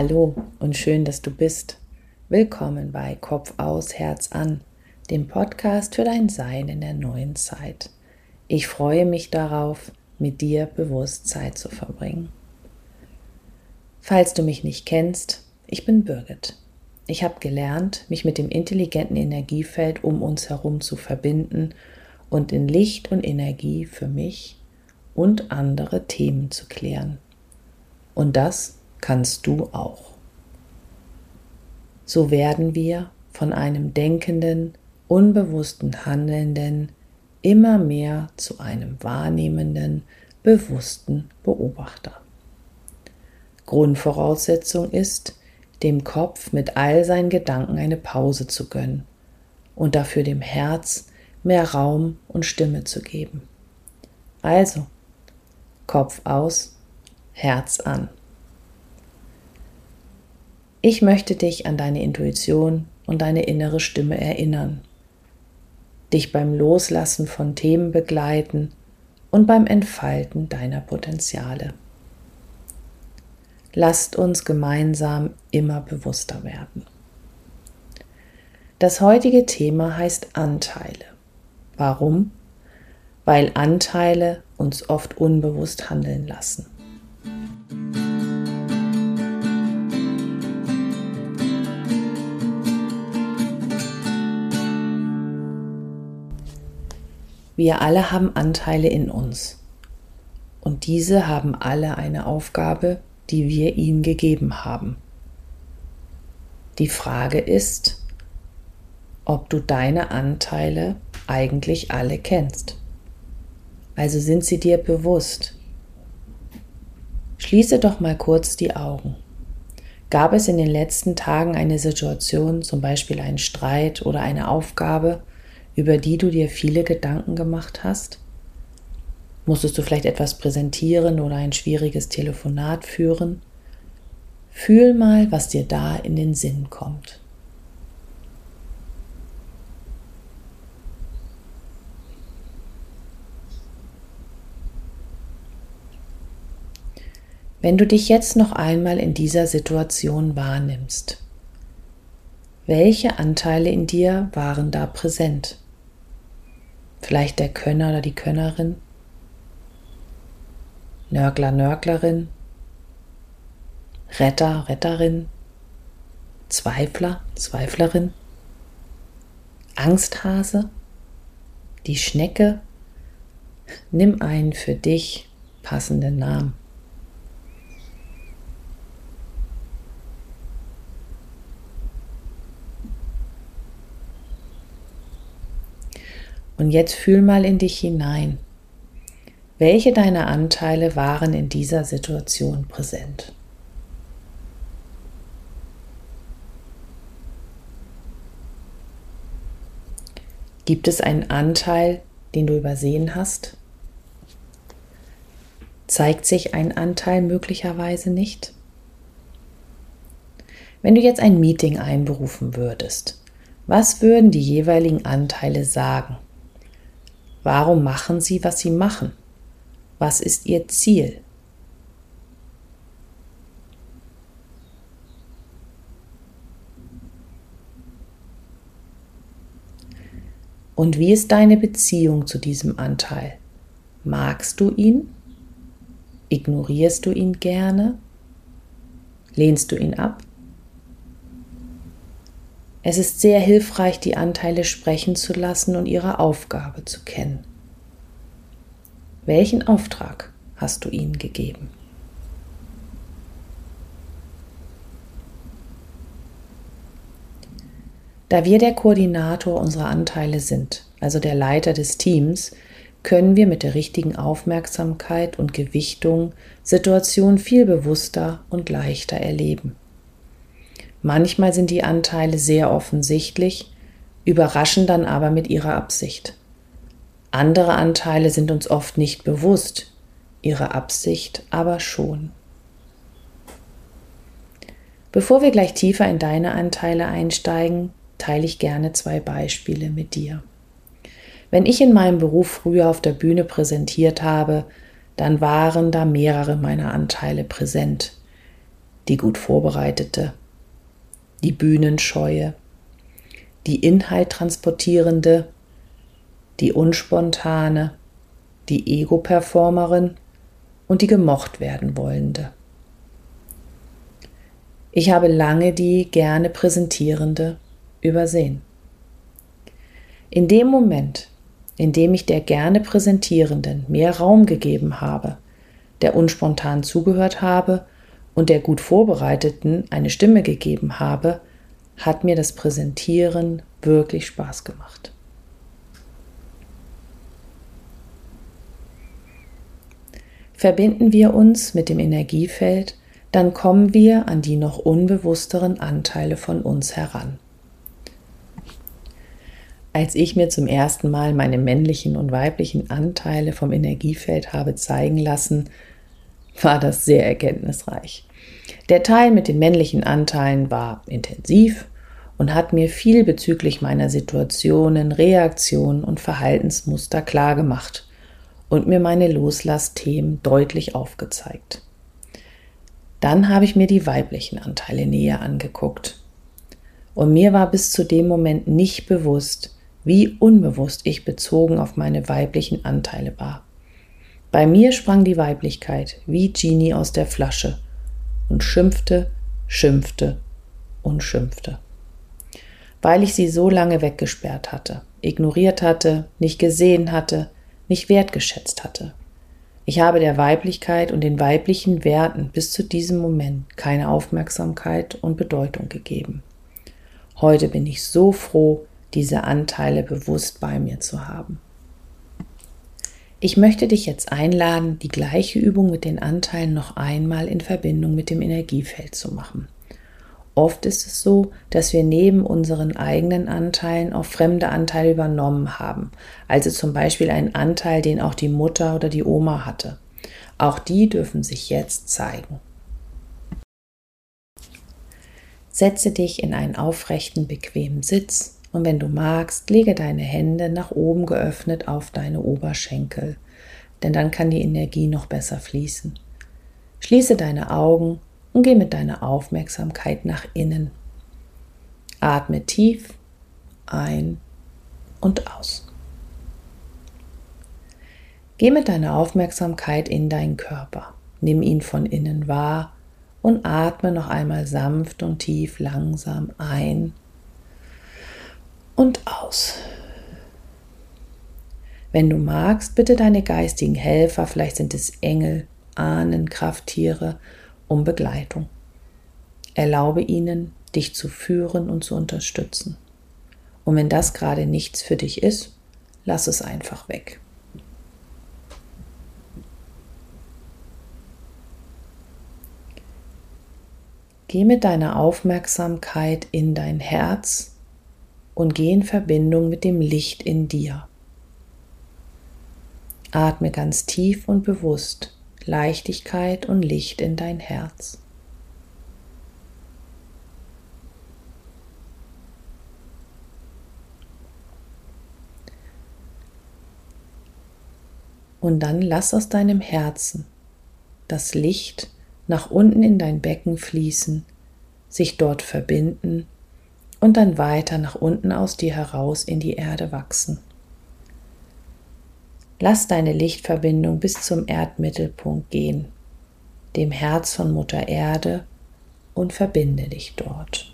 Hallo und schön, dass du bist. Willkommen bei Kopf aus, Herz an, dem Podcast für dein Sein in der neuen Zeit. Ich freue mich darauf, mit dir bewusst Zeit zu verbringen. Falls du mich nicht kennst, ich bin Birgit. Ich habe gelernt, mich mit dem intelligenten Energiefeld um uns herum zu verbinden und in Licht und Energie für mich und andere Themen zu klären. Und das kannst du auch. So werden wir von einem denkenden, unbewussten Handelnden immer mehr zu einem wahrnehmenden, bewussten Beobachter. Grundvoraussetzung ist, dem Kopf mit all seinen Gedanken eine Pause zu gönnen und dafür dem Herz mehr Raum und Stimme zu geben. Also, Kopf aus, Herz an. Ich möchte dich an deine Intuition und deine innere Stimme erinnern, dich beim Loslassen von Themen begleiten und beim Entfalten deiner Potenziale. Lasst uns gemeinsam immer bewusster werden. Das heutige Thema heißt Anteile. Warum? Weil Anteile uns oft unbewusst handeln lassen. Wir alle haben Anteile in uns. Und diese haben alle eine Aufgabe, die wir ihnen gegeben haben. Die Frage ist, ob du deine Anteile eigentlich alle kennst. Also sind sie dir bewusst. Schließe doch mal kurz die Augen. Gab es in den letzten Tagen eine Situation, zum Beispiel einen Streit oder eine Aufgabe, über die du dir viele Gedanken gemacht hast? Musstest du vielleicht etwas präsentieren oder ein schwieriges Telefonat führen? Fühl mal, was dir da in den Sinn kommt. Wenn du dich jetzt noch einmal in dieser Situation wahrnimmst, welche Anteile in dir waren da präsent? Vielleicht der Könner oder die Könnerin. Nörgler, Nörglerin. Retter, Retterin. Zweifler, Zweiflerin. Angsthase. Die Schnecke. Nimm einen für dich passenden Namen. Und jetzt fühl mal in dich hinein. Welche deiner Anteile waren in dieser Situation präsent? Gibt es einen Anteil, den du übersehen hast? Zeigt sich ein Anteil möglicherweise nicht? Wenn du jetzt ein Meeting einberufen würdest, was würden die jeweiligen Anteile sagen? Warum machen sie, was sie machen? Was ist ihr Ziel? Und wie ist deine Beziehung zu diesem Anteil? Magst du ihn? Ignorierst du ihn gerne? Lehnst du ihn ab? Es ist sehr hilfreich, die Anteile sprechen zu lassen und ihre Aufgabe zu kennen. Welchen Auftrag hast du ihnen gegeben? Da wir der Koordinator unserer Anteile sind, also der Leiter des Teams, können wir mit der richtigen Aufmerksamkeit und Gewichtung Situationen viel bewusster und leichter erleben. Manchmal sind die Anteile sehr offensichtlich, überraschen dann aber mit ihrer Absicht. Andere Anteile sind uns oft nicht bewusst, ihre Absicht aber schon. Bevor wir gleich tiefer in deine Anteile einsteigen, teile ich gerne zwei Beispiele mit dir. Wenn ich in meinem Beruf früher auf der Bühne präsentiert habe, dann waren da mehrere meiner Anteile präsent die gut vorbereitete, die Bühnenscheue, die Inhalt transportierende, die unspontane, die Ego-Performerin und die gemocht werden wollende. Ich habe lange die gerne präsentierende übersehen. In dem Moment, in dem ich der gerne präsentierenden mehr Raum gegeben habe, der unspontan zugehört habe und der gut vorbereiteten eine Stimme gegeben habe, hat mir das Präsentieren wirklich Spaß gemacht. Verbinden wir uns mit dem Energiefeld, dann kommen wir an die noch unbewussteren Anteile von uns heran. Als ich mir zum ersten Mal meine männlichen und weiblichen Anteile vom Energiefeld habe zeigen lassen, war das sehr erkenntnisreich. Der Teil mit den männlichen Anteilen war intensiv und hat mir viel bezüglich meiner Situationen, Reaktionen und Verhaltensmuster klargemacht und mir meine Loslassthemen deutlich aufgezeigt. Dann habe ich mir die weiblichen Anteile näher angeguckt. Und mir war bis zu dem Moment nicht bewusst, wie unbewusst ich bezogen auf meine weiblichen Anteile war. Bei mir sprang die Weiblichkeit wie Genie aus der Flasche und schimpfte, schimpfte und schimpfte. Weil ich sie so lange weggesperrt hatte, ignoriert hatte, nicht gesehen hatte, nicht wertgeschätzt hatte. Ich habe der Weiblichkeit und den weiblichen Werten bis zu diesem Moment keine Aufmerksamkeit und Bedeutung gegeben. Heute bin ich so froh, diese Anteile bewusst bei mir zu haben. Ich möchte dich jetzt einladen, die gleiche Übung mit den Anteilen noch einmal in Verbindung mit dem Energiefeld zu machen. Oft ist es so, dass wir neben unseren eigenen Anteilen auch fremde Anteile übernommen haben. Also zum Beispiel einen Anteil, den auch die Mutter oder die Oma hatte. Auch die dürfen sich jetzt zeigen. Setze dich in einen aufrechten, bequemen Sitz und wenn du magst, lege deine Hände nach oben geöffnet auf deine Oberschenkel, denn dann kann die Energie noch besser fließen. Schließe deine Augen und geh mit deiner Aufmerksamkeit nach innen. Atme tief ein und aus. Geh mit deiner Aufmerksamkeit in deinen Körper. Nimm ihn von innen wahr und atme noch einmal sanft und tief langsam ein und aus. Wenn du magst, bitte deine geistigen Helfer, vielleicht sind es Engel, Ahnen, Krafttiere, um Begleitung. Erlaube ihnen, dich zu führen und zu unterstützen. Und wenn das gerade nichts für dich ist, lass es einfach weg. Geh mit deiner Aufmerksamkeit in dein Herz und geh in Verbindung mit dem Licht in dir. Atme ganz tief und bewusst Leichtigkeit und Licht in dein Herz. Und dann lass aus deinem Herzen das Licht nach unten in dein Becken fließen, sich dort verbinden und dann weiter nach unten aus dir heraus in die Erde wachsen. Lass deine Lichtverbindung bis zum Erdmittelpunkt gehen, dem Herz von Mutter Erde, und verbinde dich dort.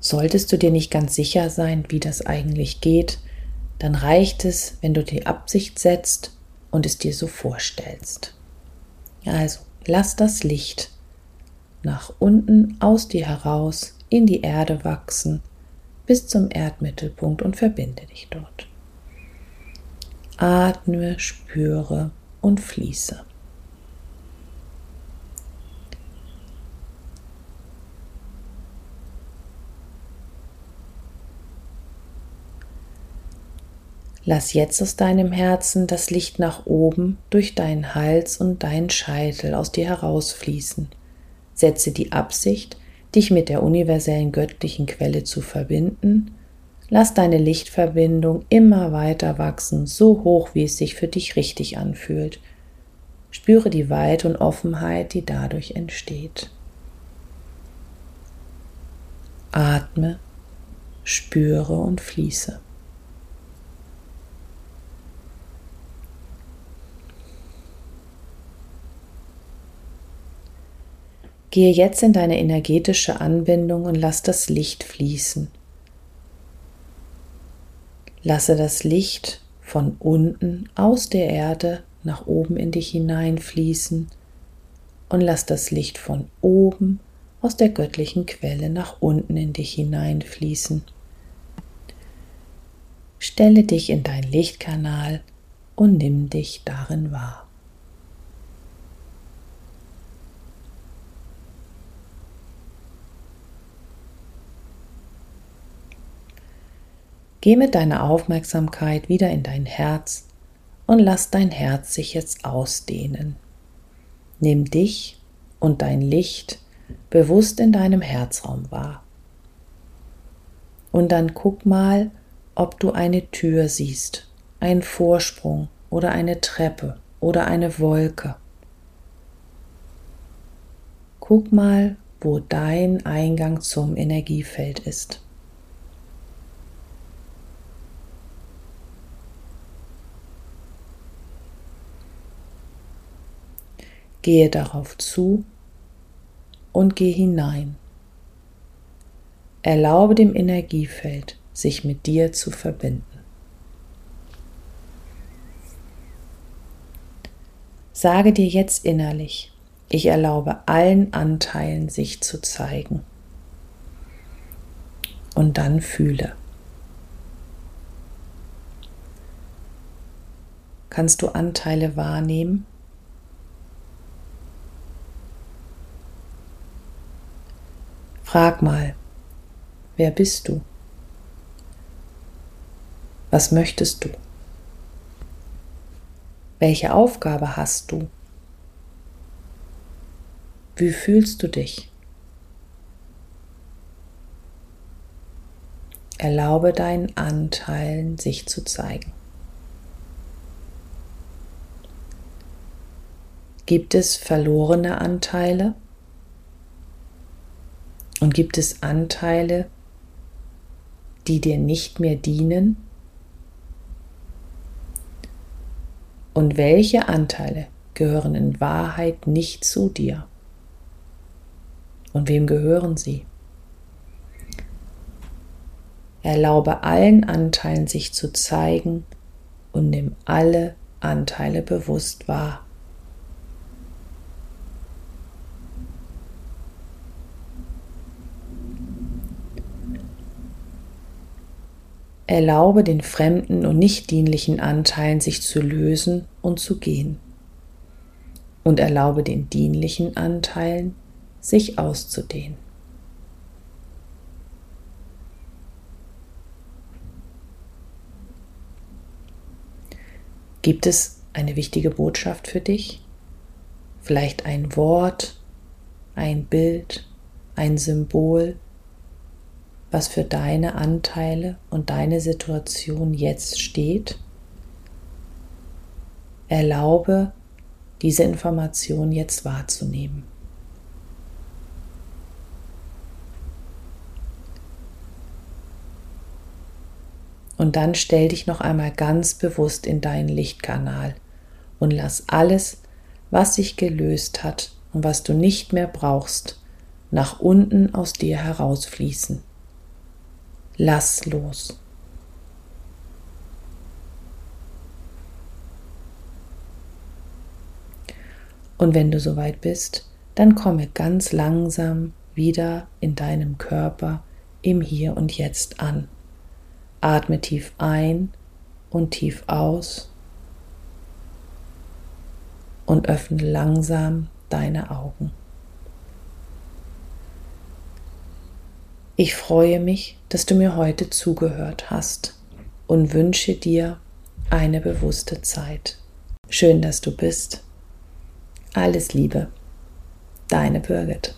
Solltest du dir nicht ganz sicher sein, wie das eigentlich geht, dann reicht es, wenn du die Absicht setzt und es dir so vorstellst. Also lass das Licht nach unten aus dir heraus in die Erde wachsen bis zum Erdmittelpunkt und verbinde dich dort. Atme, spüre und fließe. Lass jetzt aus deinem Herzen das Licht nach oben durch deinen Hals und deinen Scheitel aus dir herausfließen. Setze die Absicht, dich mit der universellen göttlichen Quelle zu verbinden, Lass deine Lichtverbindung immer weiter wachsen, so hoch, wie es sich für dich richtig anfühlt. Spüre die Weite und Offenheit, die dadurch entsteht. Atme, spüre und fließe. Gehe jetzt in deine energetische Anbindung und lass das Licht fließen. Lasse das Licht von unten aus der Erde nach oben in dich hineinfließen und lass das Licht von oben aus der göttlichen Quelle nach unten in dich hineinfließen. Stelle dich in dein Lichtkanal und nimm dich darin wahr. Geh mit deiner Aufmerksamkeit wieder in dein Herz und lass dein Herz sich jetzt ausdehnen. Nimm dich und dein Licht bewusst in deinem Herzraum wahr. Und dann guck mal, ob du eine Tür siehst, einen Vorsprung oder eine Treppe oder eine Wolke. Guck mal, wo dein Eingang zum Energiefeld ist. Gehe darauf zu und geh hinein. Erlaube dem Energiefeld, sich mit dir zu verbinden. Sage dir jetzt innerlich, ich erlaube allen Anteilen sich zu zeigen. Und dann fühle. Kannst du Anteile wahrnehmen? Frag mal, wer bist du? Was möchtest du? Welche Aufgabe hast du? Wie fühlst du dich? Erlaube deinen Anteilen sich zu zeigen. Gibt es verlorene Anteile? Und gibt es Anteile, die dir nicht mehr dienen? Und welche Anteile gehören in Wahrheit nicht zu dir? Und wem gehören sie? Erlaube allen Anteilen sich zu zeigen und nimm alle Anteile bewusst wahr. Erlaube den fremden und nicht dienlichen Anteilen sich zu lösen und zu gehen. Und erlaube den dienlichen Anteilen sich auszudehnen. Gibt es eine wichtige Botschaft für dich? Vielleicht ein Wort, ein Bild, ein Symbol, was für deine Anteile und deine Situation jetzt steht. Erlaube, diese Information jetzt wahrzunehmen. Und dann stell dich noch einmal ganz bewusst in deinen Lichtkanal und lass alles, was sich gelöst hat und was du nicht mehr brauchst, nach unten aus dir herausfließen. Lass los. Und wenn du soweit bist, dann komme ganz langsam wieder in deinem Körper im Hier und Jetzt an. Atme tief ein und tief aus und öffne langsam deine Augen. Ich freue mich, dass du mir heute zugehört hast und wünsche dir eine bewusste Zeit. Schön, dass du bist. Alles Liebe, deine Birgit.